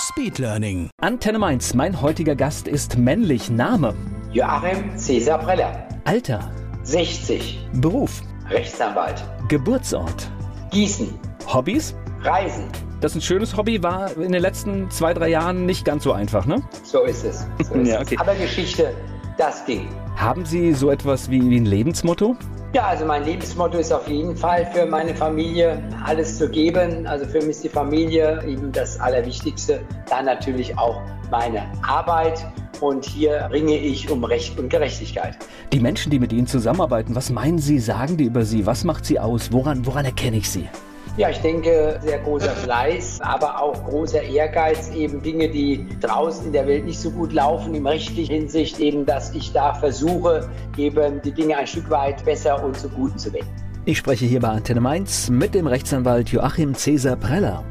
Speedlearning. Antenne Mainz, mein heutiger Gast ist männlich. Name, Joachim Cäsar Preller, Alter, 60, Beruf, Rechtsanwalt, Geburtsort, Gießen, Hobbys. Reisen. Das ist ein schönes Hobby, war in den letzten zwei, drei Jahren nicht ganz so einfach, ne? So ist es. So ist Ja, es. okay. Aber Geschichte, das ging. Haben Sie so etwas wie, wie ein Lebensmotto? Ja, also mein Lebensmotto ist auf jeden Fall für meine Familie alles zu geben. Also für mich ist die Familie eben das Allerwichtigste. Dann natürlich auch meine Arbeit. Und hier ringe ich um Recht und Gerechtigkeit. Die Menschen, die mit Ihnen zusammenarbeiten, was meinen Sie, sagen die über Sie? Was macht Sie aus? Woran, woran erkenne ich Sie? Ja, ich denke, sehr großer Fleiß, aber auch großer Ehrgeiz, eben Dinge, die draußen in der Welt nicht so gut laufen, im rechtlichen Hinsicht eben, dass ich da versuche, eben die Dinge ein Stück weit besser und zum Guten zu wenden. Ich spreche hier bei Antenne Mainz mit dem Rechtsanwalt Joachim Cäsar Preller.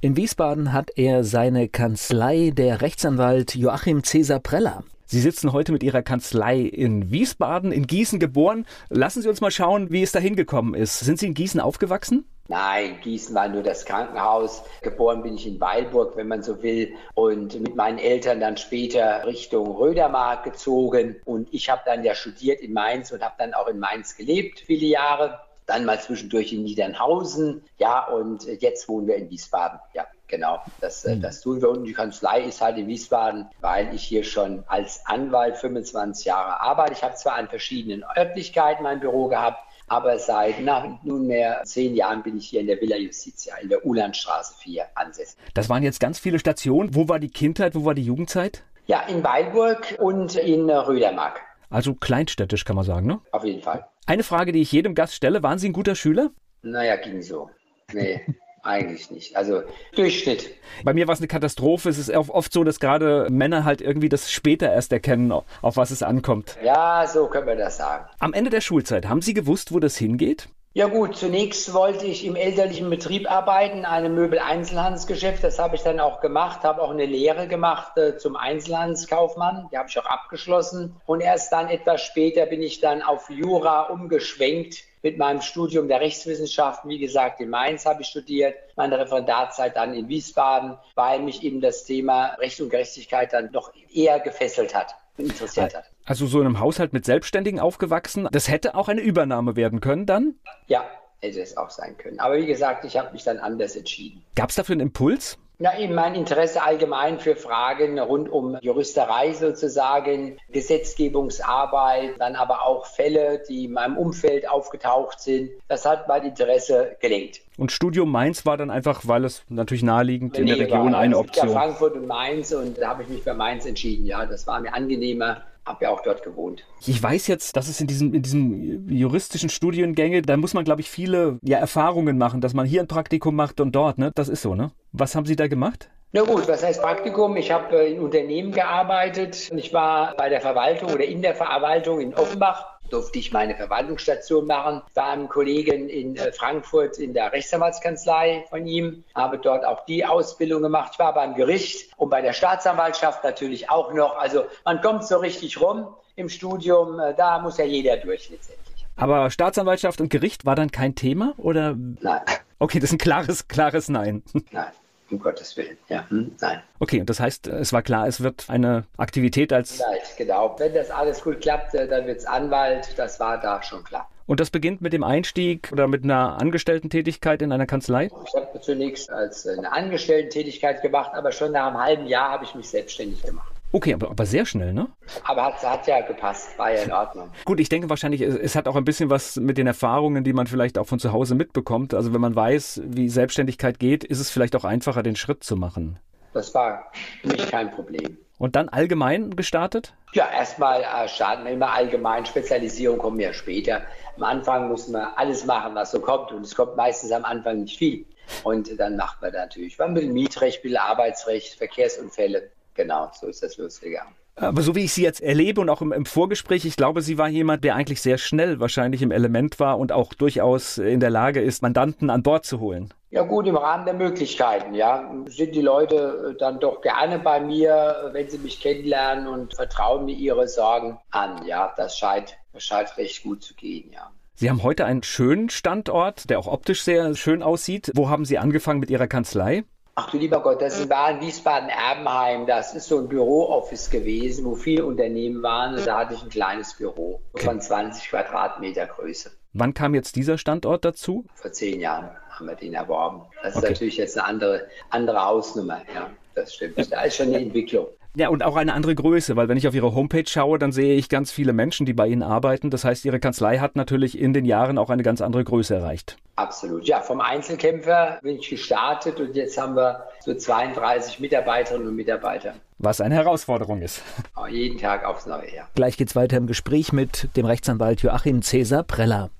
In Wiesbaden hat er seine Kanzlei, der Rechtsanwalt Joachim Cäsar Preller. Sie sitzen heute mit Ihrer Kanzlei in Wiesbaden, in Gießen geboren. Lassen Sie uns mal schauen, wie es da hingekommen ist. Sind Sie in Gießen aufgewachsen? Nein, Gießen war nur das Krankenhaus. Geboren bin ich in Weilburg, wenn man so will. Und mit meinen Eltern dann später Richtung Rödermark gezogen. Und ich habe dann ja studiert in Mainz und habe dann auch in Mainz gelebt, viele Jahre. Dann mal zwischendurch in Niedernhausen. Ja, und jetzt wohnen wir in Wiesbaden. Ja, genau. Das, äh, das tun wir. Und die Kanzlei ist halt in Wiesbaden, weil ich hier schon als Anwalt 25 Jahre arbeite. Ich habe zwar an verschiedenen Örtlichkeiten mein Büro gehabt, aber seit na, nunmehr zehn Jahren bin ich hier in der Villa Justitia in der Ulandstraße 4 ansässig. Das waren jetzt ganz viele Stationen. Wo war die Kindheit, wo war die Jugendzeit? Ja, in Weilburg und in Rödermark. Also kleinstädtisch kann man sagen, ne? Auf jeden Fall. Eine Frage, die ich jedem Gast stelle. Waren Sie ein guter Schüler? Naja, ging so. Nee, eigentlich nicht. Also Durchschnitt. Bei mir war es eine Katastrophe. Es ist oft so, dass gerade Männer halt irgendwie das später erst erkennen, auf was es ankommt. Ja, so können wir das sagen. Am Ende der Schulzeit, haben Sie gewusst, wo das hingeht? Ja gut, zunächst wollte ich im elterlichen Betrieb arbeiten, einem Möbel-Einzelhandelsgeschäft. Das habe ich dann auch gemacht, habe auch eine Lehre gemacht äh, zum Einzelhandelskaufmann. Die habe ich auch abgeschlossen. Und erst dann etwas später bin ich dann auf Jura umgeschwenkt mit meinem Studium der Rechtswissenschaften. Wie gesagt, in Mainz habe ich studiert, meine Referendarzeit dann in Wiesbaden, weil mich eben das Thema Recht und Gerechtigkeit dann doch eher gefesselt hat und interessiert hat. Also so in einem Haushalt mit Selbstständigen aufgewachsen. Das hätte auch eine Übernahme werden können dann. Ja, hätte es auch sein können. Aber wie gesagt, ich habe mich dann anders entschieden. Gab es dafür einen Impuls? Ja, eben mein Interesse allgemein für Fragen rund um Juristerei sozusagen, Gesetzgebungsarbeit, dann aber auch Fälle, die in meinem Umfeld aufgetaucht sind. Das hat mein Interesse gelenkt. Und Studium Mainz war dann einfach, weil es natürlich naheliegend in der Region war. eine gibt Ja, Option. Frankfurt und Mainz und da habe ich mich für Mainz entschieden. Ja, das war mir angenehmer. Habe ja auch dort gewohnt. Ich weiß jetzt, dass es in diesen, in diesen juristischen Studiengänge, da muss man, glaube ich, viele ja, Erfahrungen machen, dass man hier ein Praktikum macht und dort, ne? Das ist so, ne? Was haben Sie da gemacht? Na gut, was heißt Praktikum? Ich habe äh, in Unternehmen gearbeitet. Ich war bei der Verwaltung oder in der Verwaltung in Offenbach. Durfte ich meine Verwaltungsstation machen. War einem Kollegen in äh, Frankfurt in der Rechtsanwaltskanzlei von ihm. Habe dort auch die Ausbildung gemacht. Ich war beim Gericht und bei der Staatsanwaltschaft natürlich auch noch. Also man kommt so richtig rum im Studium. Äh, Da muss ja jeder durch letztendlich. Aber Staatsanwaltschaft und Gericht war dann kein Thema? Oder? Nein, Okay, das ist ein klares, klares Nein. nein, um Gottes Willen. Ja, hm, nein. Okay, und das heißt, es war klar, es wird eine Aktivität als. Anwalt, genau. Wenn das alles gut klappt, äh, dann wird's Anwalt. Das war da schon klar. Und das beginnt mit dem Einstieg oder mit einer Angestellten-Tätigkeit in einer Kanzlei? Ich habe zunächst als äh, eine Angestellten-Tätigkeit gemacht, aber schon nach einem halben Jahr habe ich mich selbstständig gemacht. Okay, aber, aber sehr schnell, ne? Aber hat, hat ja gepasst, war ja in Ordnung. Gut, ich denke wahrscheinlich, es, es hat auch ein bisschen was mit den Erfahrungen, die man vielleicht auch von zu Hause mitbekommt. Also wenn man weiß, wie Selbstständigkeit geht, ist es vielleicht auch einfacher, den Schritt zu machen. das war für mich kein Problem. Und dann allgemein gestartet? Ja, erstmal äh, starten wir immer allgemein. Spezialisierung kommen ja später. Am Anfang muss man alles machen, was so kommt. Und es kommt meistens am Anfang nicht viel. Und dann macht man da natürlich ein bisschen Mietrecht, bisschen Arbeitsrecht, Verkehrsunfälle. Genau, so ist das losgegangen. Aber so wie ich Sie jetzt erlebe und auch im, im, Vorgespräch, ich glaube, Sie war jemand, der eigentlich sehr schnell wahrscheinlich im Element war und auch durchaus in der Lage ist, Mandanten an Bord zu holen. Ja gut, im Rahmen der Möglichkeiten, ja. Sind die Leute äh, dann doch gerne bei mir, wenn sie mich kennenlernen und vertrauen mir ihre Sorgen an. Ja, das scheint, das scheint recht gut zu gehen, ja. Sie haben heute einen schönen Standort, der auch optisch sehr schön aussieht. Wo haben Sie angefangen mit Ihrer Kanzlei? Ach du lieber Gott, das war in Wiesbaden-Erbenheim. Das ist so ein Bürooffice gewesen, wo viele Unternehmen waren. Und da hatte ich ein kleines Büro von 20 Quadratmeter Größe. Wann kam jetzt dieser Standort dazu? Vor zehn Jahren haben wir den erworben. Das okay. ist natürlich jetzt eine andere, andere Hausnummer. Ja, das stimmt. Da ist schon eine Entwicklung. Ja, und auch eine andere Größe, weil wenn ich auf Ihre Homepage schaue, dann sehe ich ganz viele Menschen, die bei Ihnen arbeiten. Das heißt, Ihre Kanzlei hat natürlich in den Jahren auch eine ganz andere Größe erreicht. Absolut. Ja, vom Einzelkämpfer bin ich gestartet und jetzt haben wir so 32 Mitarbeiterinnen und Mitarbeiter. Was eine Herausforderung ist. Jeden Tag aufs Neue, ja. Gleich geht's weiter im Gespräch mit dem Rechtsanwalt Joachim Cäsar Preller.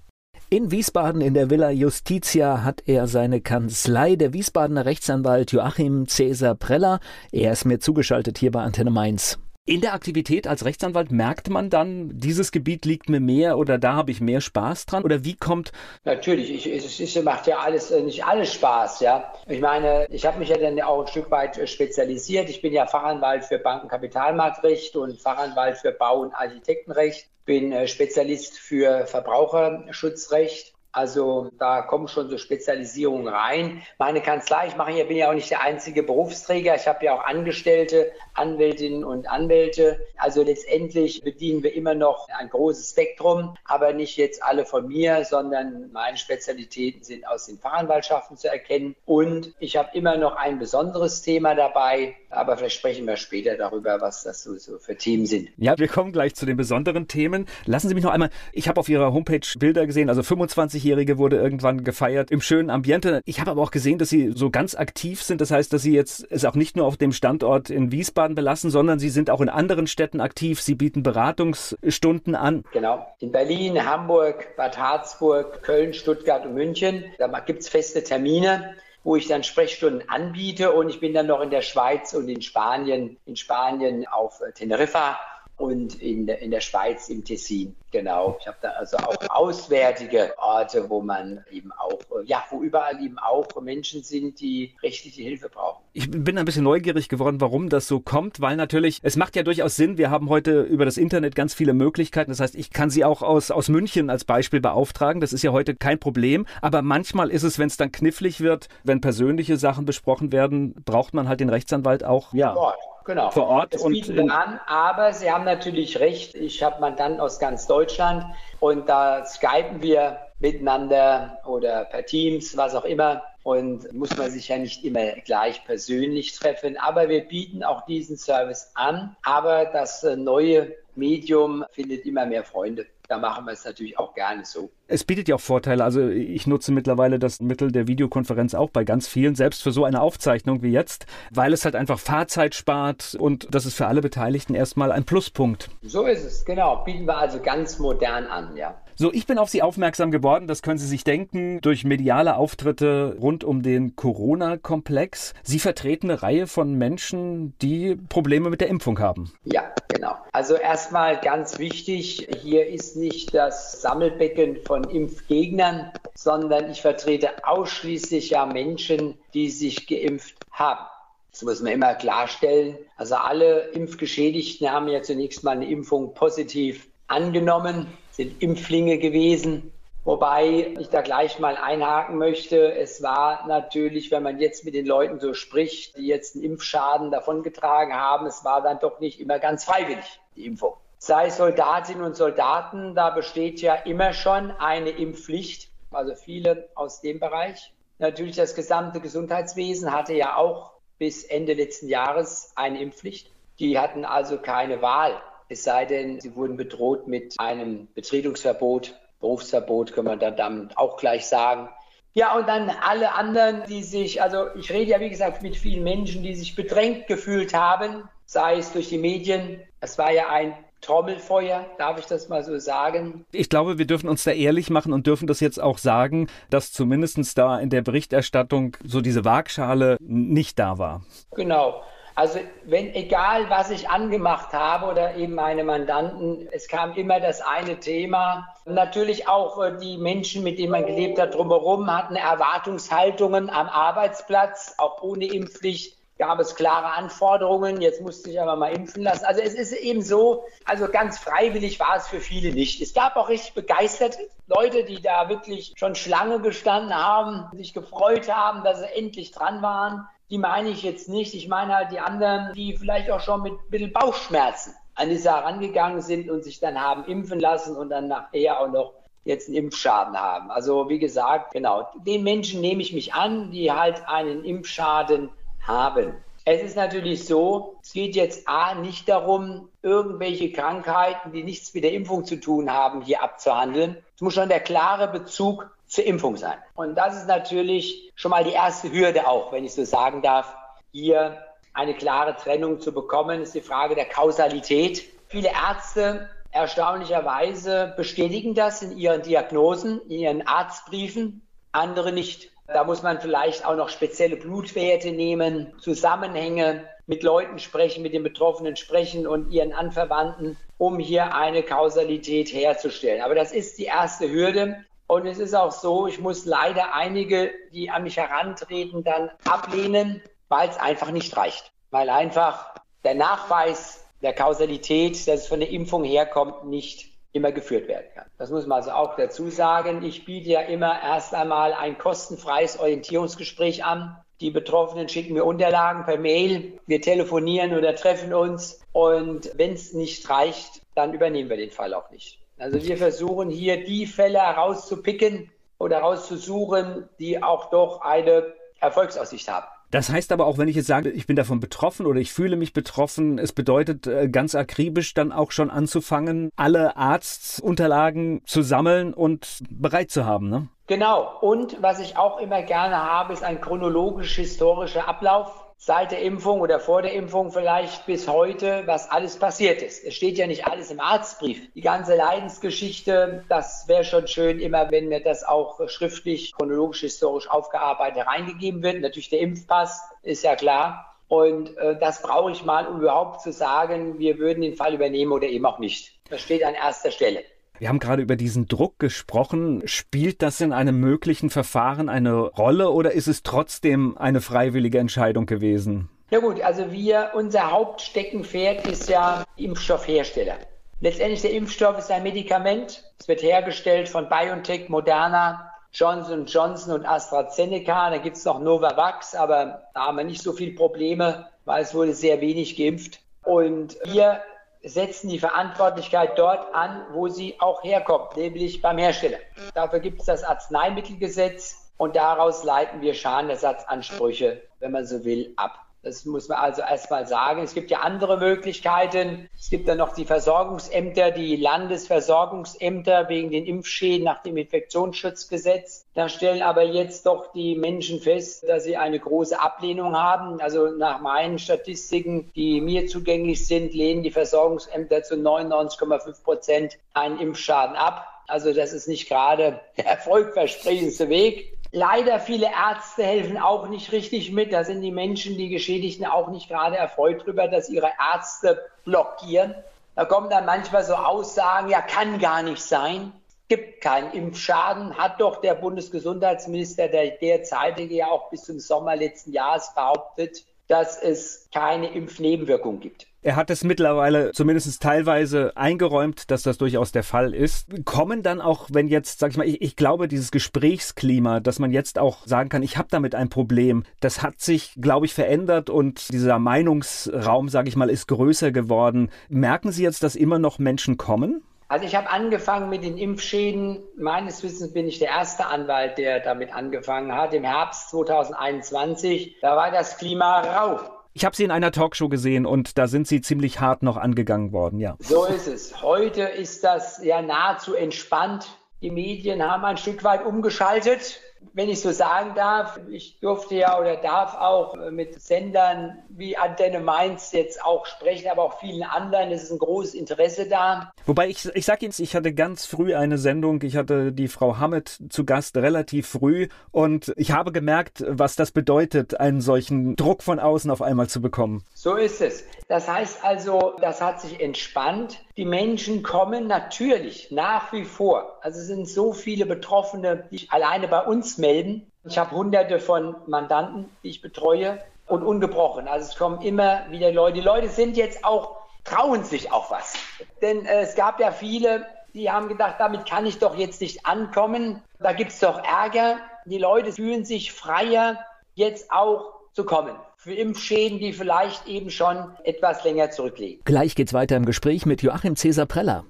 In Wiesbaden in der Villa Justitia hat er seine Kanzlei. Der Wiesbadener Rechtsanwalt Joachim Cäsar Preller. Er ist mir zugeschaltet hier bei Antenne Mainz. In der Aktivität als Rechtsanwalt merkt man dann, dieses Gebiet liegt mir mehr oder da habe ich mehr Spaß dran? Oder wie kommt. Natürlich, ich, es, es macht ja alles, äh, nicht alles Spaß, ja. Ich meine, ich habe mich ja dann auch ein Stück weit äh, spezialisiert. Ich bin ja Fachanwalt für Bankenkapitalmarktrecht und Fachanwalt für Bau- und Architektenrecht bin äh, Spezialist für Verbraucherschutzrecht also da kommen schon so Spezialisierungen rein. Meine Kanzlei, ich mache hier, bin ja auch nicht der einzige Berufsträger. Ich habe ja auch Angestellte, Anwältinnen und Anwälte. Also letztendlich bedienen wir immer noch ein großes Spektrum, aber nicht jetzt alle von mir, sondern meine Spezialitäten sind aus den Fachanwaltschaften zu erkennen. Und ich habe immer noch ein besonderes Thema dabei, aber vielleicht sprechen wir später darüber, was das so, so für Themen sind. Ja, wir kommen gleich zu den besonderen Themen. Lassen Sie mich noch einmal, ich habe auf Ihrer Homepage Bilder gesehen, also 25 20-Jährige wurde irgendwann gefeiert im schönen Ambiente. Ich habe aber auch gesehen, dass Sie so ganz aktiv sind. Das heißt, dass Sie jetzt es auch nicht nur auf dem Standort in Wiesbaden belassen, sondern Sie sind auch in anderen Städten aktiv. Sie bieten Beratungsstunden an. Genau. In Berlin, Hamburg, Bad Harzburg, Köln, Stuttgart und München. Da gibt es feste Termine wo ich dann Sprechstunden anbiete und ich bin dann noch in der Schweiz und in Spanien, in Spanien auf Teneriffa und in der, in der Schweiz im Tessin. Genau. Ich habe da also auch auswärtige Orte, wo man eben auch, ja, wo überall eben auch Menschen sind, die rechtliche Hilfe brauchen. Ich bin ein bisschen neugierig geworden, warum das so kommt, weil natürlich, es macht ja durchaus Sinn, wir haben heute über das Internet ganz viele Möglichkeiten. Das heißt, ich kann sie auch aus, aus München als Beispiel beauftragen. Das ist ja heute kein Problem. Aber manchmal ist es, wenn es dann knifflig wird, wenn persönliche Sachen besprochen werden, braucht man halt den Rechtsanwalt auch, ja. Boah genau. vor Ort. Das bieten wir an, aber Sie haben natürlich recht. Ich habe Mandanten aus ganz Deutschland und da skypen wir miteinander oder per Teams, was auch immer. Und muss man sich ja nicht immer gleich persönlich treffen. Aber wir bieten auch diesen Service an. Aber das äh, neue Medium findet immer mehr Freunde da machen wir es natürlich auch gerne so. Es bietet ja auch Vorteile. Also ich nutze mittlerweile das Mittel der Videokonferenz auch bei ganz vielen, selbst für so eine Aufzeichnung wie jetzt, weil es halt einfach Fahrzeit spart und das ist für alle Beteiligten erstmal ein Pluspunkt. So ist es, genau. Bieten wir also ganz modern an, ja. So, ich bin auf Sie aufmerksam geworden, das können Sie sich denken, durch mediale Auftritte rund um den Corona-Komplex. Sie vertreten eine Reihe von Menschen, die Probleme mit der Impfung haben. Ja, genau. Also erstmal ganz wichtig, hier ist nicht das Sammelbecken von Impfgegnern, sondern ich vertrete ausschließlich ja Menschen, die sich geimpft haben. Das muss man immer klarstellen. Also alle Impfgeschädigten haben ja zunächst mal eine Impfung positiv angenommen sind Impflinge gewesen. Wobei ich da gleich mal einhaken möchte. Es war natürlich, wenn man jetzt mit den Leuten so spricht, die jetzt einen Impfschaden davongetragen haben, es war dann doch nicht immer ganz freiwillig, die Impfung. Sei Soldatinnen und Soldaten, da besteht ja immer schon eine Impfpflicht, also viele aus dem Bereich. Natürlich das gesamte Gesundheitswesen hatte ja auch bis Ende letzten Jahres eine Impfpflicht. Die hatten also keine Wahl. Es sei denn, sie wurden bedroht mit einem Betretungsverbot, Berufsverbot, kann man dann damit auch gleich sagen. Ja, und dann alle anderen, die sich, also ich rede ja wie gesagt mit vielen Menschen, die sich bedrängt gefühlt haben, sei es durch die Medien. Es war ja ein Trommelfeuer, darf ich das mal so sagen? Ich glaube, wir dürfen uns da ehrlich machen und dürfen das jetzt auch sagen, dass zumindest da in der Berichterstattung so diese Waagschale nicht da war. Genau. Also wenn egal was ich angemacht habe oder eben meine Mandanten, es kam immer das eine Thema. Natürlich auch äh, die Menschen, mit denen man gelebt hat, drumherum hatten Erwartungshaltungen am Arbeitsplatz, auch ohne Impfpflicht gab es klare Anforderungen. Jetzt musste ich aber mal impfen lassen. Also es ist eben so, also ganz freiwillig war es für viele nicht. Es gab auch richtig begeisterte Leute, die da wirklich schon Schlange gestanden haben, sich gefreut haben, dass sie endlich dran waren. Die meine ich jetzt nicht. Ich meine halt die anderen, die vielleicht auch schon mit ein bisschen Bauchschmerzen an die Sache rangegangen sind und sich dann haben impfen lassen und dann nachher auch noch jetzt einen Impfschaden haben. Also wie gesagt, genau, den Menschen nehme ich mich an, die halt einen Impfschaden haben. Es ist natürlich so, es geht jetzt A nicht darum, irgendwelche Krankheiten, die nichts mit der Impfung zu tun haben, hier abzuhandeln. Es muss schon der klare Bezug zur Impfung sein. Und das ist natürlich schon mal die erste Hürde auch, wenn ich so sagen darf, hier eine klare Trennung zu bekommen, ist die Frage der Kausalität. Viele Ärzte erstaunlicherweise bestätigen das in ihren Diagnosen, in ihren Arztbriefen, andere nicht. Da muss man vielleicht auch noch spezielle Blutwerte nehmen, Zusammenhänge mit Leuten sprechen, mit den Betroffenen sprechen und ihren Anverwandten, um hier eine Kausalität herzustellen. Aber das ist die erste Hürde. Und es ist auch so, ich muss leider einige, die an mich herantreten, dann ablehnen, weil es einfach nicht reicht. Weil einfach der Nachweis der Kausalität, dass es von der Impfung herkommt, nicht immer geführt werden kann. Das muss man also auch dazu sagen. Ich biete ja immer erst einmal ein kostenfreies Orientierungsgespräch an. Die Betroffenen schicken mir Unterlagen per Mail. Wir telefonieren oder treffen uns. Und wenn es nicht reicht, dann übernehmen wir den Fall auch nicht. Also wir versuchen hier die Fälle herauszupicken oder herauszusuchen, die auch doch eine Erfolgsaussicht haben. Das heißt aber auch, wenn ich jetzt sage, ich bin davon betroffen oder ich fühle mich betroffen, es bedeutet äh, ganz akribisch dann auch schon anzufangen, alle Arztunterlagen zu sammeln und bereit zu haben, ne? Genau. Und was ich auch immer gerne habe, ist ein chronologisch-historischer Ablauf seit der Impfung oder vor der Impfung vielleicht bis heute, was alles passiert ist. Es steht ja nicht alles im Arztbrief. Die ganze Leidensgeschichte, das wäre schon schön, immer wenn mir das auch schriftlich, chronologisch, historisch aufgearbeitet reingegeben wird. Natürlich der Impfpass ist ja klar. Und äh, das brauche ich mal, um überhaupt zu sagen, wir würden den Fall übernehmen oder eben auch nicht. Das steht an erster Stelle. Wir haben gerade über diesen Druck gesprochen. Spielt das in einem möglichen Verfahren eine Rolle oder ist es trotzdem eine freiwillige Entscheidung gewesen? Ja gut, also wir, unser Hauptsteckenpferd ist ja Impfstoffhersteller. Letztendlich der Impfstoff ist ein Medikament. Es wird hergestellt von BioNTech, Moderna, Johnson Johnson und AstraZeneca. Da gibt es noch Novavax, aber da haben wir nicht so viele Probleme, weil es wurde sehr wenig geimpft. Und wir setzen die Verantwortlichkeit dort an, wo sie auch herkommt, nämlich beim Hersteller. Dafür gibt es das Arzneimittelgesetz und daraus leiten wir Schadenersatzansprüche, wenn man so will, ab. Das muss man also erstmal sagen. Es gibt ja andere Möglichkeiten. Es gibt dann noch die Versorgungsämter, die Landesversorgungsämter wegen den Impfschäden nach dem Infektionsschutzgesetz. Da stellen aber jetzt doch die Menschen fest, dass sie eine große Ablehnung haben. Also nach meinen Statistiken, die mir zugänglich sind, lehnen die Versorgungsämter zu 99,5 Prozent einen Impfschaden ab. Also das ist nicht gerade der erfolgversprechendste Weg. Leider viele Ärzte helfen auch nicht richtig mit. Da sind die Menschen, die Geschädigten, auch nicht gerade erfreut darüber, dass ihre Ärzte blockieren. Da kommen dann manchmal so Aussagen, ja, kann gar nicht sein. Gibt keinen Impfschaden, hat doch der Bundesgesundheitsminister, der derzeitige ja auch bis zum Sommer letzten Jahres behauptet, dass es keine Impfnebenwirkung gibt. Er hat es mittlerweile zumindest teilweise eingeräumt, dass das durchaus der Fall ist. Kommen dann auch, wenn jetzt, sag ich mal, ich, ich glaube, dieses Gesprächsklima, dass man jetzt auch sagen kann, ich habe damit ein Problem, das hat sich, glaube ich, verändert und dieser Meinungsraum, sage ich mal, ist größer geworden. Merken Sie jetzt, dass immer noch Menschen kommen? Also ich habe angefangen mit den Impfschäden. Meines Wissens bin ich der erste Anwalt, der damit angefangen hat. Im Herbst 2021, da war das Klima rau. Ich habe Sie in einer Talkshow gesehen und da sind Sie ziemlich hart noch angegangen worden, ja. So ist es. Heute ist das ja nahezu entspannt. Die Medien haben ein Stück weit umgeschaltet. Wenn ich so sagen darf, ich durfte ja oder darf auch mit Sendern wie Antenne Mainz jetzt auch sprechen, aber auch vielen anderen. Es ist ein großes Interesse da. Wobei ich, ich sage Ihnen, ich hatte ganz früh eine Sendung. Ich hatte die Frau Hammett zu Gast relativ früh und ich habe gemerkt, was das bedeutet, einen solchen Druck von außen auf einmal zu bekommen. So ist es. Das heißt also, das hat sich entspannt. Die Menschen kommen natürlich nach wie vor. Also es sind so viele Betroffene, die alleine bei uns melden. Ich habe hunderte von Mandanten, die ich betreue und ungebrochen. Also es kommen immer wieder Leute. Die Leute sind jetzt auch, trauen sich auch was. Denn äh, es gab ja viele, die haben gedacht, damit kann ich doch jetzt nicht ankommen. Da gibt es doch Ärger. Die Leute fühlen sich freier, jetzt auch zu kommen für Impfschäden, die vielleicht eben schon etwas länger zurückliegen. Gleich geht's weiter im Gespräch mit Joachim Cäsar Preller.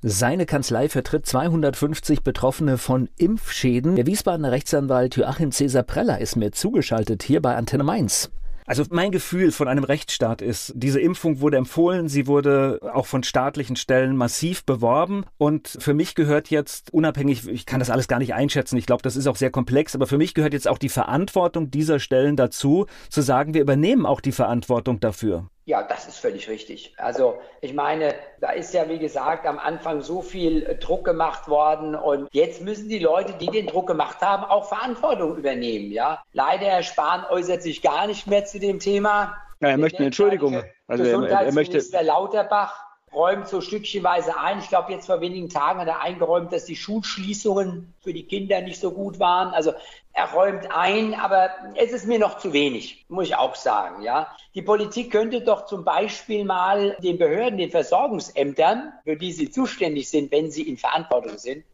Seine Kanzlei vertritt 250 Betroffene von Impfschäden. Der Wiesbadener Rechtsanwalt Joachim Cäsar Preller ist mir zugeschaltet hier bei Antenne Mainz. Also mein Gefühl von einem Rechtsstaat ist, diese Impfung wurde empfohlen, sie wurde auch von staatlichen Stellen massiv beworben und für mich gehört jetzt unabhängig, ich kann das alles gar nicht einschätzen, ich glaube, das ist auch sehr komplex, aber für mich gehört jetzt auch die Verantwortung dieser Stellen dazu, zu sagen, wir übernehmen auch die Verantwortung dafür. Ja, das ist völlig richtig. Also ich meine, da ist ja, wie gesagt, am Anfang so viel äh, Druck gemacht worden und jetzt müssen die Leute, die den Druck gemacht haben, auch Verantwortung übernehmen. Ja, leider Herr Spahn äußert sich gar nicht mehr zu dem Thema. Ja, er möchte eine Entschuldigung. Also er, er möchte Lauterbach räumt so stückchenweise ein. Ich glaube, jetzt vor wenigen Tagen hat er eingeräumt, dass die Schulschließungen für die Kinder nicht so gut waren. Also er räumt ein, aber es ist mir noch zu wenig, muss ich auch sagen. Ja, die Politik könnte doch zum Beispiel mal den Behörden, den Versorgungsämtern, für die sie zuständig sind, wenn sie in Verantwortung sind,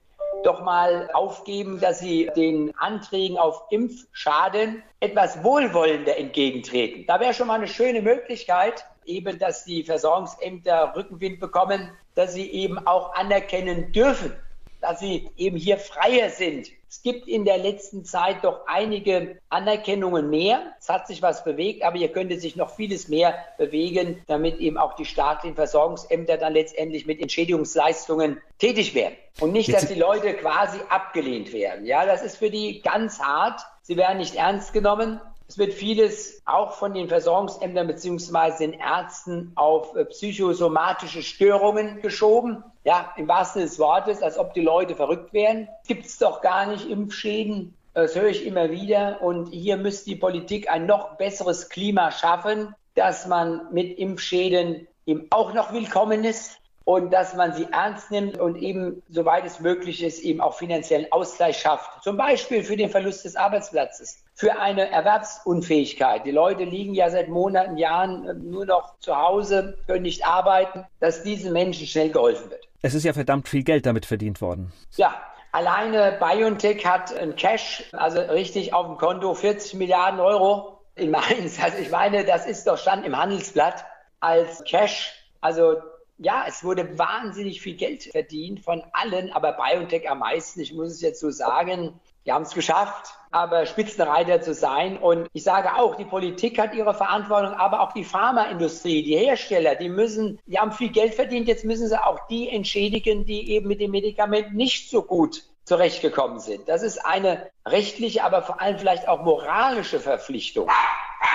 doch mal aufgeben, dass sie den Anträgen auf Impfschaden etwas wohlwollender entgegentreten. Da wäre schon mal eine schöne Möglichkeit, eben, dass die Versorgungsämter Rückenwind bekommen, dass sie eben auch anerkennen dürfen, dass sie eben hier freier sind. Es gibt in der letzten Zeit doch einige Anerkennungen mehr. Es hat sich was bewegt, aber hier könnte sich noch vieles mehr bewegen, damit eben auch die staatlichen Versorgungsämter dann letztendlich mit Entschädigungsleistungen tätig werden. Und nicht, dass die Leute quasi abgelehnt werden. Ja, das ist für die ganz hart. Sie werden nicht ernst genommen. Es wird vieles auch von den Versorgungsämtern bzw. den Ärzten auf äh, psychosomatische Störungen geschoben. Ja, im wahrsten Sinne des Wortes, als ob die Leute verrückt wären. Gibt es doch gar nicht Impfschäden. Das höre ich immer wieder. Und hier müsste die Politik ein noch besseres Klima schaffen, dass man mit Impfschäden eben auch noch willkommen ist und dass man sie ernst nimmt und eben, soweit es möglich ist, eben auch finanziellen Ausgleich schafft. Zum Beispiel für den Verlust des Arbeitsplatzes, für eine Erwerbsunfähigkeit. Die Leute liegen ja seit Monaten, Jahren äh, nur noch zu Hause, können nicht arbeiten, dass diesen Menschen schnell geholfen wird. Es ist ja verdammt viel Geld damit verdient worden. Ja, alleine BioNTech hat ein Cash, also richtig auf dem Konto 40 Milliarden Euro in Mainz. Also ich meine, das ist doch Stand im Handelsblatt als Cash. Also ja, es wurde wahnsinnig viel Geld verdient von allen, aber BioNTech am meisten. Ich muss es jetzt so sagen, die haben es geschafft, aber Spitzenreiter zu sein. Und ich sage auch, die Politik hat ihre Verantwortung, aber auch die Pharmaindustrie, die Hersteller, die müssen, die haben viel Geld verdient, jetzt müssen sie auch die entschädigen, die eben mit dem Medikament nicht so gut zurechtgekommen sind. Das ist eine rechtliche, aber vor allem vielleicht auch moralische Verpflichtung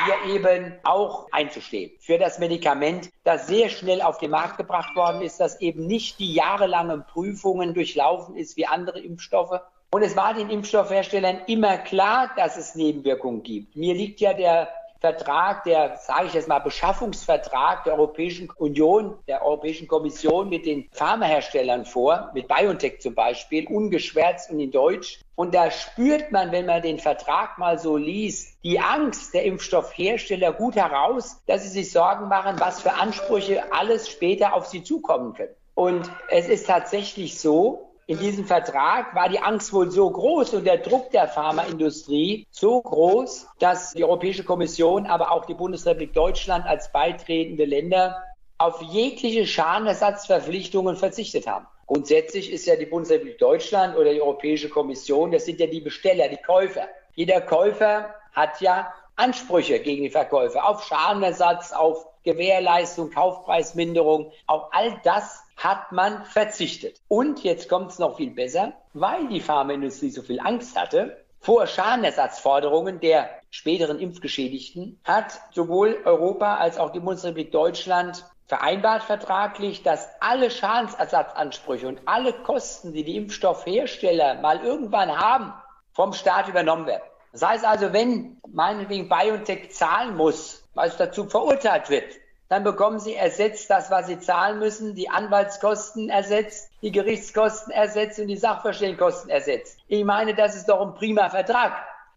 hier eben auch einzustehen für das Medikament, das sehr schnell auf den Markt gebracht worden ist, das eben nicht die jahrelangen Prüfungen durchlaufen ist wie andere Impfstoffe. Und es war den Impfstoffherstellern immer klar, dass es Nebenwirkungen gibt. Mir liegt ja der Vertrag, der, sage ich jetzt mal, Beschaffungsvertrag der Europäischen Union, der Europäischen Kommission mit den Pharmaherstellern vor, mit BioNTech zum Beispiel, ungeschwärzt und in Deutsch. Und da spürt man, wenn man den Vertrag mal so liest, die Angst der Impfstoffhersteller gut heraus, dass sie sich Sorgen machen, was für Ansprüche alles später auf sie zukommen können. Und es ist tatsächlich so, in diesem Vertrag war die Angst wohl so groß und der Druck der Pharmaindustrie so groß, dass die Europäische Kommission, aber auch die Bundesrepublik Deutschland als beitretende Länder auf jegliche Schadenersatzverpflichtungen verzichtet haben. Grundsätzlich ist ja die Bundesrepublik Deutschland oder die Europäische Kommission, das sind ja die Besteller, die Käufer. Jeder Käufer hat ja Ansprüche gegen die Verkäufer auf Schadenersatz, auf Gewährleistung, Kaufpreisminderung, auf all das hat man verzichtet. Und jetzt kommt es noch viel besser, weil die Pharmaindustrie so viel Angst hatte, vor Schadenersatzforderungen der späteren Impfgeschädigten hat sowohl Europa als auch die Bundesrepublik Deutschland vereinbart vertraglich, dass alle Schadensersatzansprüche und alle Kosten, die die Impfstoffhersteller mal irgendwann haben, vom Staat übernommen werden. Das heißt also, wenn meinetwegen BioNTech zahlen muss, weil es dazu verurteilt wird, dann bekommen sie ersetzt das, was sie zahlen müssen, die Anwaltskosten ersetzt, die Gerichtskosten ersetzt und die Sachverständigenkosten ersetzt. Ich meine, das ist doch ein prima Vertrag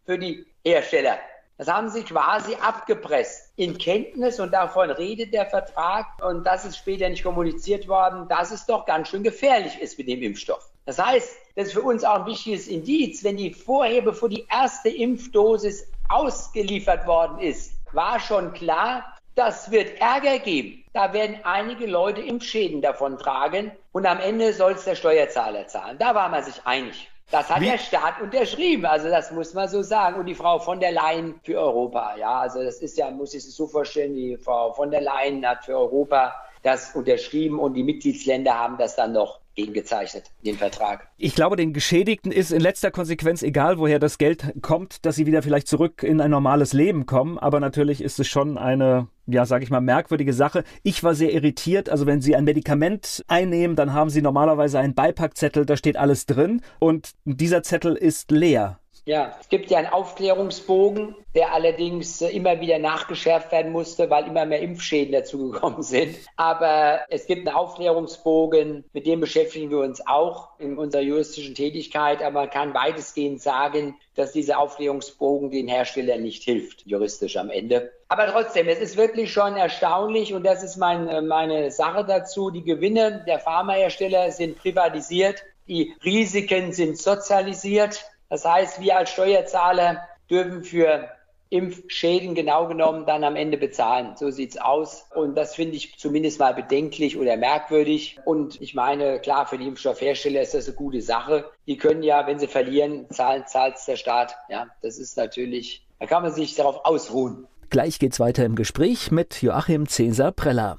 für die Hersteller. Das haben sie quasi abgepresst. In Kenntnis, und davon redet der Vertrag, und das ist später nicht kommuniziert worden, dass es doch ganz schön gefährlich ist mit dem Impfstoff. Das heißt, das ist für uns auch ein wichtiges Indiz, wenn die vorher, bevor die erste Impfdosis ausgeliefert worden ist, war schon klar, das wird Ärger geben. Da werden einige Leute Impfschäden davon tragen und am Ende soll es der Steuerzahler zahlen. Da war man sich einig. Das hat Wie? der Staat unterschrieben, also das muss man so sagen. Und die Frau von der Leyen für Europa, ja, also das ist ja, muss ich es so vorstellen, die Frau von der Leyen hat für Europa das unterschrieben und die Mitgliedsländer haben das dann noch gegengezeichnet, den Vertrag. Ich glaube, den Geschädigten ist in letzter Konsequenz egal, woher das Geld kommt, dass sie wieder vielleicht zurück in ein normales Leben kommen. Aber natürlich ist es schon eine, ja, sage ich mal, merkwürdige Sache. Ich war sehr irritiert. Also wenn Sie ein Medikament einnehmen, dann haben Sie normalerweise einen Beipackzettel, da steht alles drin. Und dieser Zettel ist leer. Ja, es gibt ja einen Aufklärungsbogen, der allerdings immer wieder nachgeschärft werden musste, weil immer mehr Impfschäden dazugekommen sind. Aber es gibt einen Aufklärungsbogen, mit dem beschäftigen wir uns auch in unserer juristischen Tätigkeit. Aber man kann weitestgehend sagen, dass dieser Aufklärungsbogen den Herstellern nicht hilft, juristisch am Ende. Aber trotzdem, es ist wirklich schon erstaunlich und das ist mein, meine Sache dazu. Die Gewinne der Pharmahersteller sind privatisiert. Die Risiken sind sozialisiert. Das heißt, wir als Steuerzahler dürfen für Impfschäden genau genommen dann am Ende bezahlen. So sieht's aus. Und das finde ich zumindest mal bedenklich oder merkwürdig. Und ich meine, klar, für die Impfstoffhersteller ist das eine gute Sache. Die können ja, wenn sie verlieren, zahlen, zahlt der Staat. Ja, das ist natürlich, da kann man sich darauf ausruhen. Gleich geht's weiter im Gespräch mit Joachim Cäsar Preller.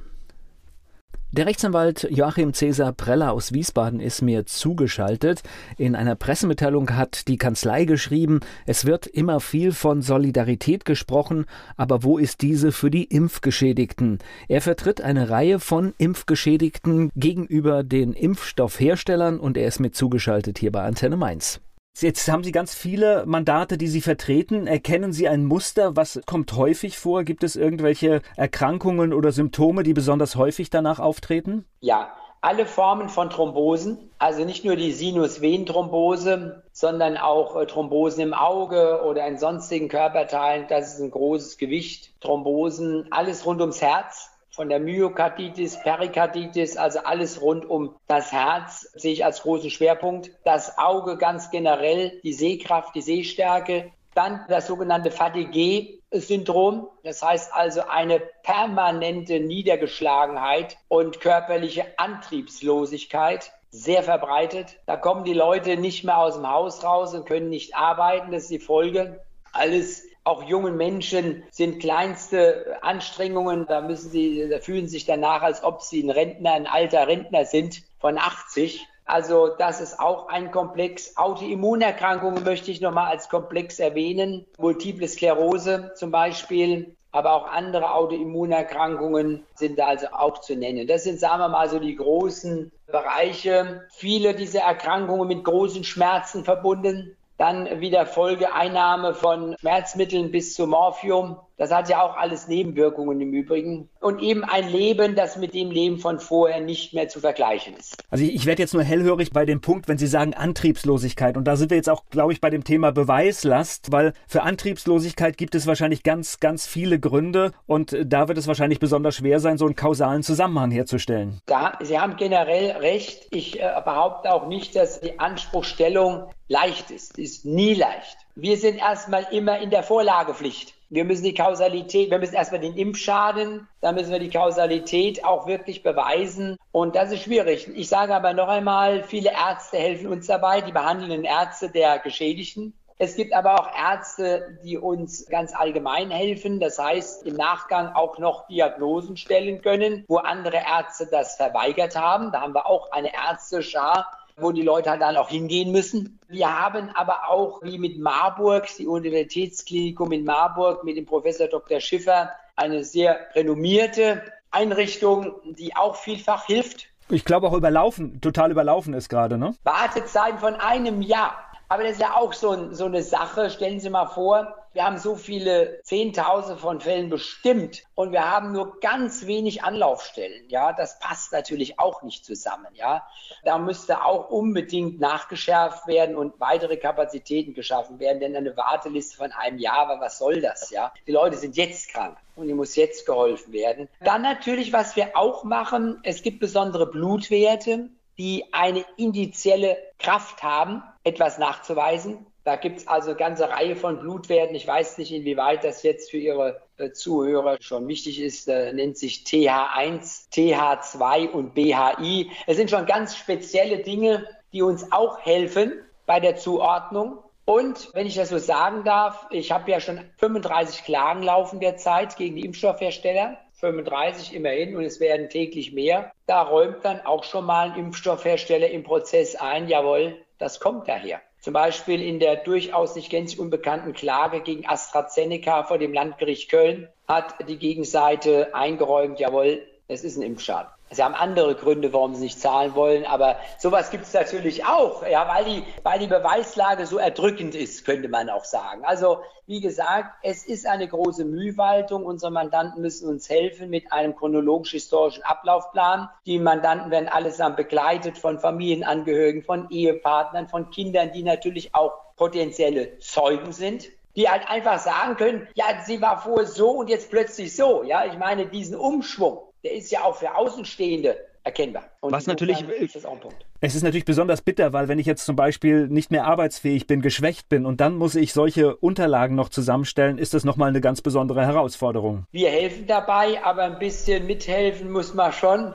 Der Rechtsanwalt Joachim Cäsar Preller aus Wiesbaden ist mir zugeschaltet. In einer Pressemitteilung hat die Kanzlei geschrieben, es wird immer viel von Solidarität gesprochen, aber wo ist diese für die Impfgeschädigten? Er vertritt eine Reihe von Impfgeschädigten gegenüber den Impfstoffherstellern und er ist mir zugeschaltet hier bei Antenne Mainz. Jetzt haben Sie ganz viele Mandate, die Sie vertreten. Erkennen Sie ein Muster? Was kommt häufig vor? Gibt es irgendwelche Erkrankungen oder Symptome, die besonders häufig danach auftreten? Ja, alle Formen von Thrombosen, also nicht nur die Sinusvenenthrombose, sondern auch äh, Thrombosen im Auge oder in sonstigen Körperteilen, das ist ein großes Gewicht. Thrombosen, alles rund ums Herz, von der Myokarditis, Perikarditis, also alles rund um das Herz sehe ich als großen Schwerpunkt. Das Auge ganz generell, die Sehkraft, die Sehstärke. Dann das sogenannte Fatigue-Syndrom. Das heißt also eine permanente Niedergeschlagenheit und körperliche Antriebslosigkeit sehr verbreitet. Da kommen die Leute nicht mehr aus dem Haus raus und können nicht arbeiten. Das ist die Folge. Alles auch jungen Menschen sind kleinste Anstrengungen, da müssen sie, da fühlen sich danach, als ob sie ein Rentner, ein alter Rentner sind von 80. Also das ist auch ein Komplex. Autoimmunerkrankungen möchte ich nochmal als Komplex erwähnen. Multiple Sklerose zum Beispiel, aber auch andere Autoimmunerkrankungen sind da also auch zu nennen. Das sind, sagen wir mal, so die großen Bereiche. Viele dieser Erkrankungen mit großen Schmerzen verbunden. Dann wieder Folgeeinnahme von Schmerzmitteln bis zu Morphium. Das hat ja auch alles Nebenwirkungen im Übrigen. Und eben ein Leben, das mit dem Leben von vorher nicht mehr zu vergleichen ist. Also ich, ich werde jetzt nur hellhörig bei dem Punkt, wenn Sie sagen Antriebslosigkeit. Und da sind wir jetzt auch, glaube ich, bei dem Thema Beweislast, weil für Antriebslosigkeit gibt es wahrscheinlich ganz, ganz viele Gründe. Und da wird es wahrscheinlich besonders schwer sein, so einen kausalen Zusammenhang herzustellen. Da, Sie haben generell recht. Ich äh, behaupte auch nicht, dass die Anspruchstellung leicht ist. Ist nie leicht. Wir sind erstmal immer in der Vorlagepflicht. Wir müssen die Kausalität, wir müssen erstmal den Impfschaden, dann müssen wir die Kausalität auch wirklich beweisen. Und das ist schwierig. Ich sage aber noch einmal, viele Ärzte helfen uns dabei, die behandelnden Ärzte der Geschädigten. Es gibt aber auch Ärzte, die uns ganz allgemein helfen. Das heißt, im Nachgang auch noch Diagnosen stellen können, wo andere Ärzte das verweigert haben. Da haben wir auch eine Ärzteschar, wo die Leute halt dann auch hingehen müssen. Wir haben aber auch, wie mit Marburg, die Universitätsklinikum in Marburg mit dem Professor Dr. Schiffer, eine sehr renommierte Einrichtung, die auch vielfach hilft. Ich glaube auch überlaufen, total überlaufen ist gerade, ne? Wartezeiten von einem Jahr. Aber das ist ja auch so, so eine Sache. Stellen Sie mal vor, wir haben so viele Zehntausende von Fällen bestimmt und wir haben nur ganz wenig Anlaufstellen. Ja, das passt natürlich auch nicht zusammen. Ja, da müsste auch unbedingt nachgeschärft werden und weitere Kapazitäten geschaffen werden, denn eine Warteliste von einem Jahr, aber was soll das? Ja, die Leute sind jetzt krank und die muss jetzt geholfen werden. Dann natürlich, was wir auch machen, es gibt besondere Blutwerte, die eine indizielle Kraft haben, etwas nachzuweisen. Da gibt es also eine ganze Reihe von Blutwerten. Ich weiß nicht, inwieweit das jetzt für Ihre äh, Zuhörer schon wichtig ist. Äh, nennt sich TH1, TH2 und BHI. Es sind schon ganz spezielle Dinge, die uns auch helfen bei der Zuordnung. Und wenn ich das so sagen darf, ich habe ja schon 35 Klagen laufen derzeit gegen die Impfstoffhersteller. 35 immerhin und es werden täglich mehr. Da räumt dann auch schon mal ein Impfstoffhersteller im Prozess ein, jawohl, das kommt daher. Zum Beispiel in der durchaus nicht gänzlich unbekannten Klage gegen AstraZeneca vor dem Landgericht Köln hat die Gegenseite eingeräumt, jawohl, es ist ein Impfschaden. Sie haben andere Gründe, warum sie nicht zahlen wollen, aber sowas gibt es natürlich auch, ja, weil die, weil die Beweislage so erdrückend ist, könnte man auch sagen. Also, wie gesagt, es ist eine große Mühwaltung. Unsere Mandanten müssen uns helfen mit einem chronologisch-historischen Ablaufplan. Die Mandanten werden allesamt begleitet von Familienangehörigen, von Ehepartnern, von Kindern, die natürlich auch potenzielle Zeugen sind die halt einfach sagen können, ja, sie war vorher so und jetzt plötzlich so. Ja, ich meine, diesen Umschwung, der ist ja auch für Außenstehende erkennbar. Und Was natürlich ist das auch ein Punkt. Es ist natürlich besonders bitter, weil wenn ich jetzt zum Beispiel nicht mehr arbeitsfähig bin, geschwächt bin und dann muss ich solche Unterlagen noch zusammenstellen, ist das nochmal eine ganz besondere Herausforderung. Wir helfen dabei, aber ein bisschen mithelfen muss man schon.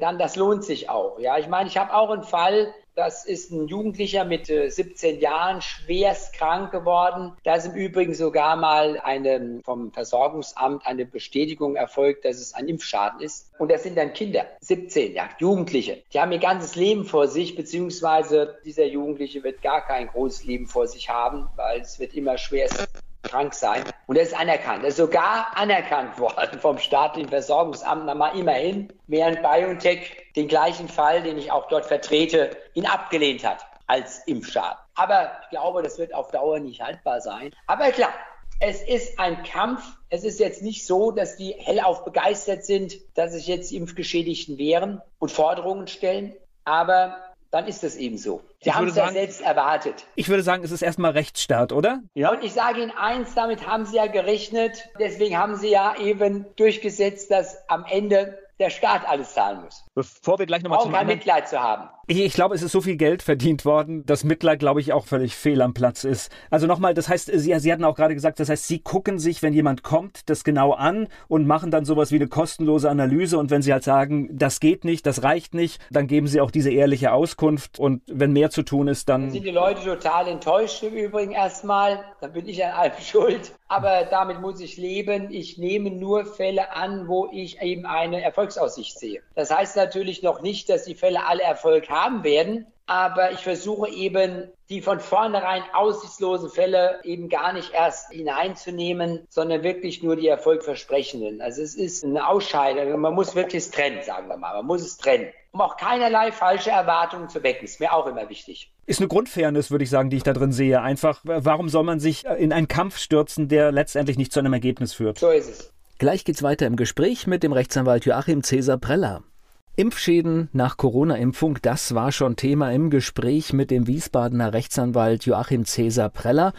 Dann, das lohnt sich auch. Ja, ich meine, ich habe auch einen Fall, das ist ein Jugendlicher mit 17 äh, Jahren, schwerst krank geworden. Da ist im Übrigen sogar mal eine, vom Versorgungsamt eine Bestätigung erfolgt, dass es ein Impfschaden ist. Und das sind dann Kinder, 17, ja, Jugendliche. Die haben ihr ganzes Leben vor sich, beziehungsweise dieser Jugendliche wird gar kein großes Leben vor sich haben, weil es wird immer schwerst krank sein. Und das ist anerkannt. Das ist sogar anerkannt worden vom staatlichen Versorgungsamt, mal immerhin, während BioNTech den gleichen Fall, den ich auch dort vertrete, ihn abgelehnt hat als Impfschaden. Aber ich glaube, das wird auf Dauer nicht haltbar sein. Aber klar, es ist ein Kampf. Es ist jetzt nicht so, dass die hellauf begeistert sind, dass sich jetzt die Impfgeschädigten wehren und Forderungen stellen. Aber dann ist es eben so. Sie haben es ja selbst erwartet. Ich würde sagen, es ist erstmal Rechtsstaat, oder? Ja. Und ich sage Ihnen eins, damit haben Sie ja gerechnet. Deswegen haben Sie ja eben durchgesetzt, dass am Ende der Staat alles zahlen muss. Bevor wir gleich nochmal zum kein Mitleid zu haben. Ich, ich, glaube, es ist so viel Geld verdient worden, dass Mitleid, glaube ich, auch völlig fehl am Platz ist. Also nochmal, das heißt, Sie, Sie hatten auch gerade gesagt, das heißt, Sie gucken sich, wenn jemand kommt, das genau an und machen dann sowas wie eine kostenlose Analyse. Und wenn Sie halt sagen, das geht nicht, das reicht nicht, dann geben Sie auch diese ehrliche Auskunft. Und wenn mehr zu tun ist, dann. dann sind die Leute total enttäuscht im Übrigen erstmal. Dann bin ich an allem schuld. Aber damit muss ich leben. Ich nehme nur Fälle an, wo ich eben eine Erfolgsaussicht sehe. Das heißt natürlich noch nicht, dass die Fälle alle Erfolg haben werden, aber ich versuche eben die von vornherein aussichtslosen Fälle eben gar nicht erst hineinzunehmen, sondern wirklich nur die erfolgversprechenden. Also es ist eine Ausscheidung. Man muss wirklich es trennen, sagen wir mal. Man muss es trennen. Um auch keinerlei falsche Erwartungen zu wecken. Ist mir auch immer wichtig. Ist eine Grundfairness, würde ich sagen, die ich da drin sehe. Einfach, warum soll man sich in einen Kampf stürzen, der letztendlich nicht zu einem Ergebnis führt? So ist es. Gleich geht's weiter im Gespräch mit dem Rechtsanwalt Joachim Cäsar Preller. Impfschäden nach Corona-Impfung, das war schon Thema im Gespräch mit dem Wiesbadener Rechtsanwalt Joachim Cäsar Preller.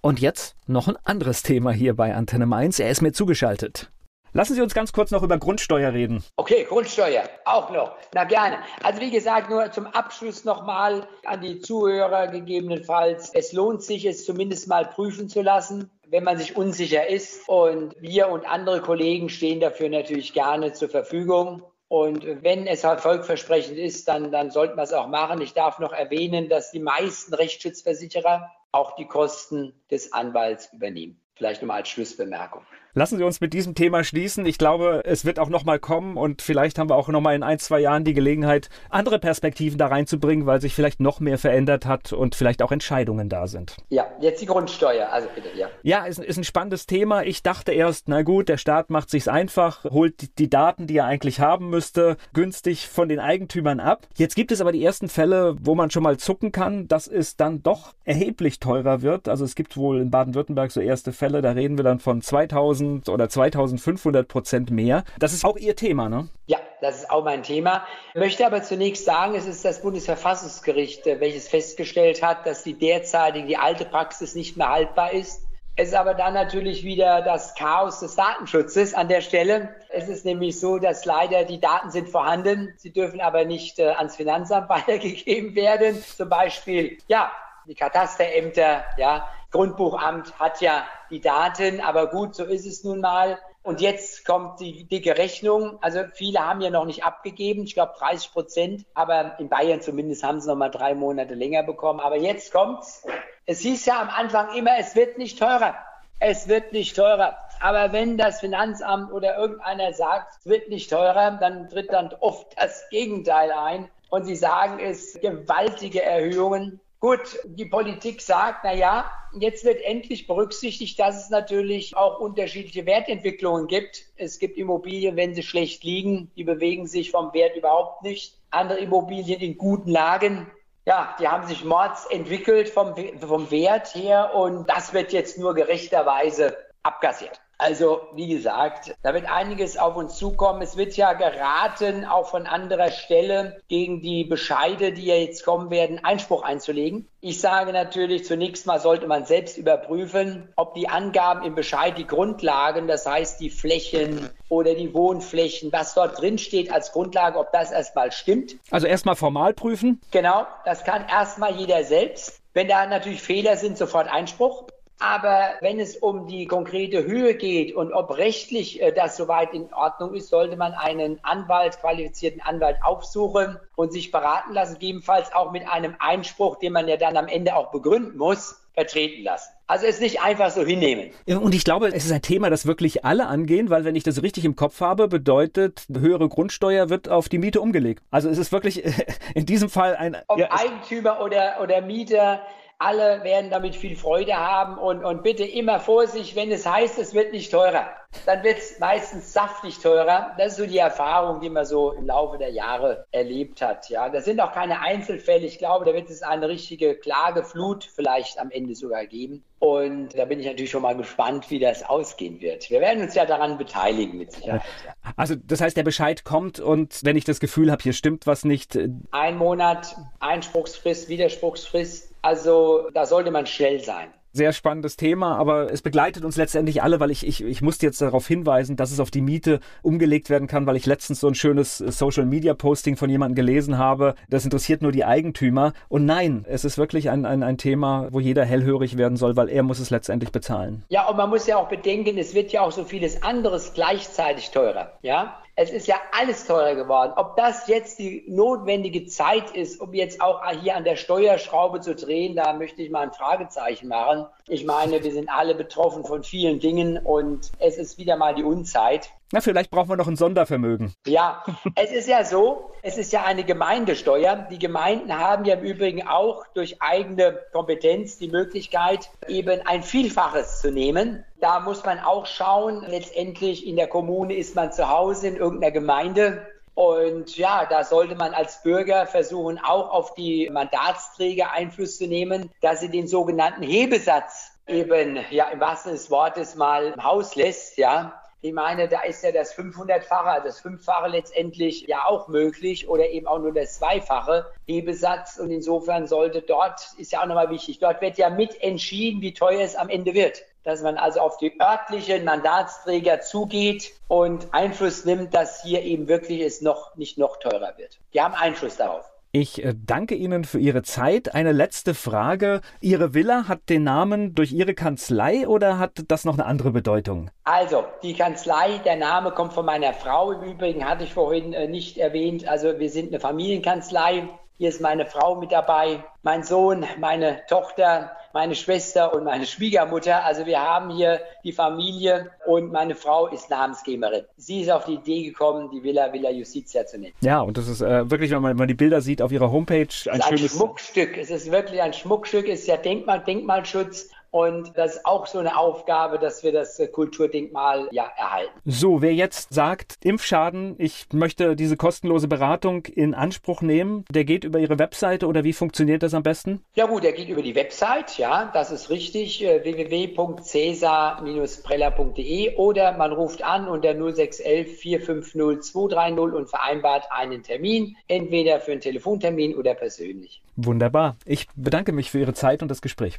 Und jetzt noch ein anderes Thema hier bei Antenne Mainz. Er ist mir zugeschaltet. Lassen Sie uns ganz kurz noch über Grundsteuer reden. Okay, Grundsteuer auch noch. Na gerne. Also wie gesagt, nur zum Abschluss nochmal an die Zuhörer gegebenenfalls. Es lohnt sich, es zumindest mal prüfen zu lassen wenn man sich unsicher ist. Und wir und andere Kollegen stehen dafür natürlich gerne zur Verfügung. Und wenn es erfolgversprechend ist, dann, dann sollten wir es auch machen. Ich darf noch erwähnen, dass die meisten Rechtsschutzversicherer auch die Kosten des Anwalts übernehmen. Vielleicht nochmal als Schlussbemerkung. Lassen Sie uns mit diesem Thema schließen. Ich glaube, es wird auch nochmal kommen und vielleicht haben wir auch nochmal in ein, zwei Jahren die Gelegenheit, andere Perspektiven da reinzubringen, weil sich vielleicht noch mehr verändert hat und vielleicht auch Entscheidungen da sind. Ja, jetzt die Grundsteuer, also bitte, ja. Ja, ist, ist ein spannendes Thema. Ich dachte erst, na gut, der Staat macht sich's einfach, holt die Daten, die er eigentlich haben müsste, günstig von den Eigentümern ab. Jetzt gibt es aber die ersten Fälle, wo man schon mal zucken kann, dass es dann doch erheblich teurer wird. Also es gibt wohl in Baden-Württemberg so erste Fälle, da reden wir dann von 2000 oder 2500 Prozent mehr. Das ist auch Ihr Thema, ne? Ja, das ist auch mein Thema. Ich möchte aber zunächst sagen, es ist das Bundesverfassungsgericht, äh, welches festgestellt hat, dass die derzeitige, die alte Praxis nicht mehr haltbar ist. Es ist aber dann natürlich wieder das Chaos des Datenschutzes an der Stelle. Es ist nämlich so, dass leider die Daten sind vorhanden, sie dürfen aber nicht äh, ans Finanzamt weitergegeben werden. Zum Beispiel, ja, die Katasterämter, ja, Grundbuchamt hat ja die Daten, aber gut, so ist es nun mal. Und jetzt kommt die dicke Rechnung. Also viele haben ja noch nicht abgegeben, ich glaube 30 Prozent, aber in Bayern zumindest haben sie noch mal drei Monate länger bekommen. Aber jetzt kommt's. Es hieß ja am Anfang immer, es wird nicht teurer. Es wird nicht teurer. Aber wenn das Finanzamt oder irgendeiner sagt, es wird nicht teurer, dann tritt dann oft das Gegenteil ein. Und sie sagen es gewaltige Erhöhungen. Gut, die Politik sagt, na ja, jetzt wird endlich berücksichtigt, dass es natürlich auch unterschiedliche Wertentwicklungen gibt. Es gibt Immobilien, wenn sie schlecht liegen, die bewegen sich vom Wert überhaupt nicht. Andere Immobilien in guten Lagen, ja, die haben sich mords entwickelt vom, vom Wert her und das wird jetzt nur gerechterweise abkassiert. Also, wie gesagt, da wird einiges auf uns zukommen. Es wird ja geraten, auch von anderer Stelle gegen die Bescheide, die ja jetzt kommen werden, Einspruch einzulegen. Ich sage natürlich, zunächst mal sollte man selbst überprüfen, ob die Angaben im Bescheid die Grundlagen, das heißt die Flächen oder die Wohnflächen, was dort drin steht als Grundlage, ob das erstmal stimmt. Also erstmal formal prüfen? Genau, das kann erstmal jeder selbst. Wenn da natürlich Fehler sind, sofort Einspruch. Aber wenn es um die konkrete Höhe geht und ob rechtlich äh, das soweit in Ordnung ist, sollte man einen Anwalt, qualifizierten Anwalt aufsuchen und sich beraten lassen, gegebenenfalls auch mit einem Einspruch, den man ja dann am Ende auch begründen muss, vertreten lassen. Also es nicht einfach so hinnehmen. Und ich glaube, es ist ein Thema, das wirklich alle angehen, weil wenn ich das richtig im Kopf habe, bedeutet, höhere Grundsteuer wird auf die Miete umgelegt. Also es ist wirklich in diesem Fall ein... Ob ja, Eigentümer oder, oder Mieter, alle werden damit viel Freude haben und, und bitte immer Vorsicht, wenn es heißt, es wird nicht teurer. Dann wird es meistens saftig teurer. Das ist so die Erfahrung, die man so im Laufe der Jahre erlebt hat. Ja, das sind auch keine Einzelfälle. Ich glaube, da wird es eine richtige Klageflut vielleicht am Ende sogar geben. Und da bin ich natürlich schon mal gespannt, wie das ausgehen wird. Wir werden uns ja daran beteiligen, mit Sicherheit. Ja. Also, das heißt, der Bescheid kommt und wenn ich das Gefühl habe, hier stimmt was nicht. Äh, Ein Monat Einspruchsfrist, Widerspruchsfrist. Also, da sollte man schnell sein sehr spannendes Thema, aber es begleitet uns letztendlich alle, weil ich, ich, ich musste jetzt darauf hinweisen, dass es auf die Miete umgelegt werden kann, weil ich letztens so ein schönes Social Media Posting von jemandem gelesen habe. Das interessiert nur die Eigentümer. Und nein, es ist wirklich ein, ein, ein Thema, wo jeder hellhörig werden soll, weil er muss es letztendlich bezahlen. Ja, und man muss ja auch bedenken, es wird ja auch so vieles anderes gleichzeitig teurer. Ja, es ist ja alles teurer geworden. Ob das jetzt die notwendige Zeit ist, um jetzt auch hier an der Steuerschraube zu drehen, da möchte ich mal ein Fragezeichen machen. Ich meine, wir sind alle betroffen von vielen Dingen und es ist wieder mal die Unzeit. Na, vielleicht brauchen wir noch ein Sondervermögen. Ja, es ist ja so, es ist ja eine Gemeindesteuer. Die Gemeinden haben ja im Übrigen auch durch eigene Kompetenz die Möglichkeit, eben ein Vielfaches zu nehmen. Da muss man auch schauen, letztendlich in der Kommune ist man zu Hause in irgendeiner Gemeinde. Und ja, da sollte man als Bürger versuchen, auch auf die Mandatsträger Einfluss zu nehmen, dass sie den sogenannten Hebesatz eben, ja, im wahrsten des Wortes mal im Haus lässt, ja. Ich meine, da ist ja das 500-fache, also das Fünffache letztendlich ja auch möglich oder eben auch nur das Zweifache Hebesatz. Und insofern sollte dort, ist ja auch nochmal wichtig, dort wird ja mit entschieden, wie teuer es am Ende wird. Dass man also auf die örtlichen Mandatsträger zugeht und Einfluss nimmt, dass hier eben wirklich es noch nicht noch teurer wird. Die haben Einfluss darauf. Ich äh, danke Ihnen für Ihre Zeit. Eine letzte Frage. Ihre Villa hat den Namen durch Ihre Kanzlei oder hat das noch eine andere Bedeutung? Also, die Kanzlei, der Name kommt von meiner Frau. Im Übrigen hatte ich vorhin äh, nicht erwähnt. Also, wir sind eine Familienkanzlei. Hier ist meine Frau mit dabei, mein Sohn, meine Tochter, meine Schwester und meine Schwiegermutter. Also wir haben hier die Familie und meine Frau ist Namensgeberin. Sie ist auf die Idee gekommen, die Villa Villa Justitia zu nennen. Ja, und das ist äh, wirklich, wenn man, wenn man die Bilder sieht auf ihrer Homepage, ein, ein schönes Schmuckstück. Es ist wirklich ein Schmuckstück, es ist ja Denkmal, Denkmalschutz und das ist auch so eine Aufgabe, dass wir das äh, Kulturdenkmal ja erhalten. So, wer jetzt sagt, Impfschaden, ich möchte diese kostenlose Beratung in Anspruch nehmen, der geht über Ihre Webseite oder wie funktioniert das am besten? Ja gut, der geht über die Website, ja, das ist richtig, äh, www.cesar-preller.de oder man ruft an unter 0611 450 230 und vereinbart einen Termin, entweder für einen Telefontermin oder persönlich. Wunderbar. Ich bedanke mich für Ihre Zeit und das Gespräch.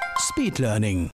Speed Learning.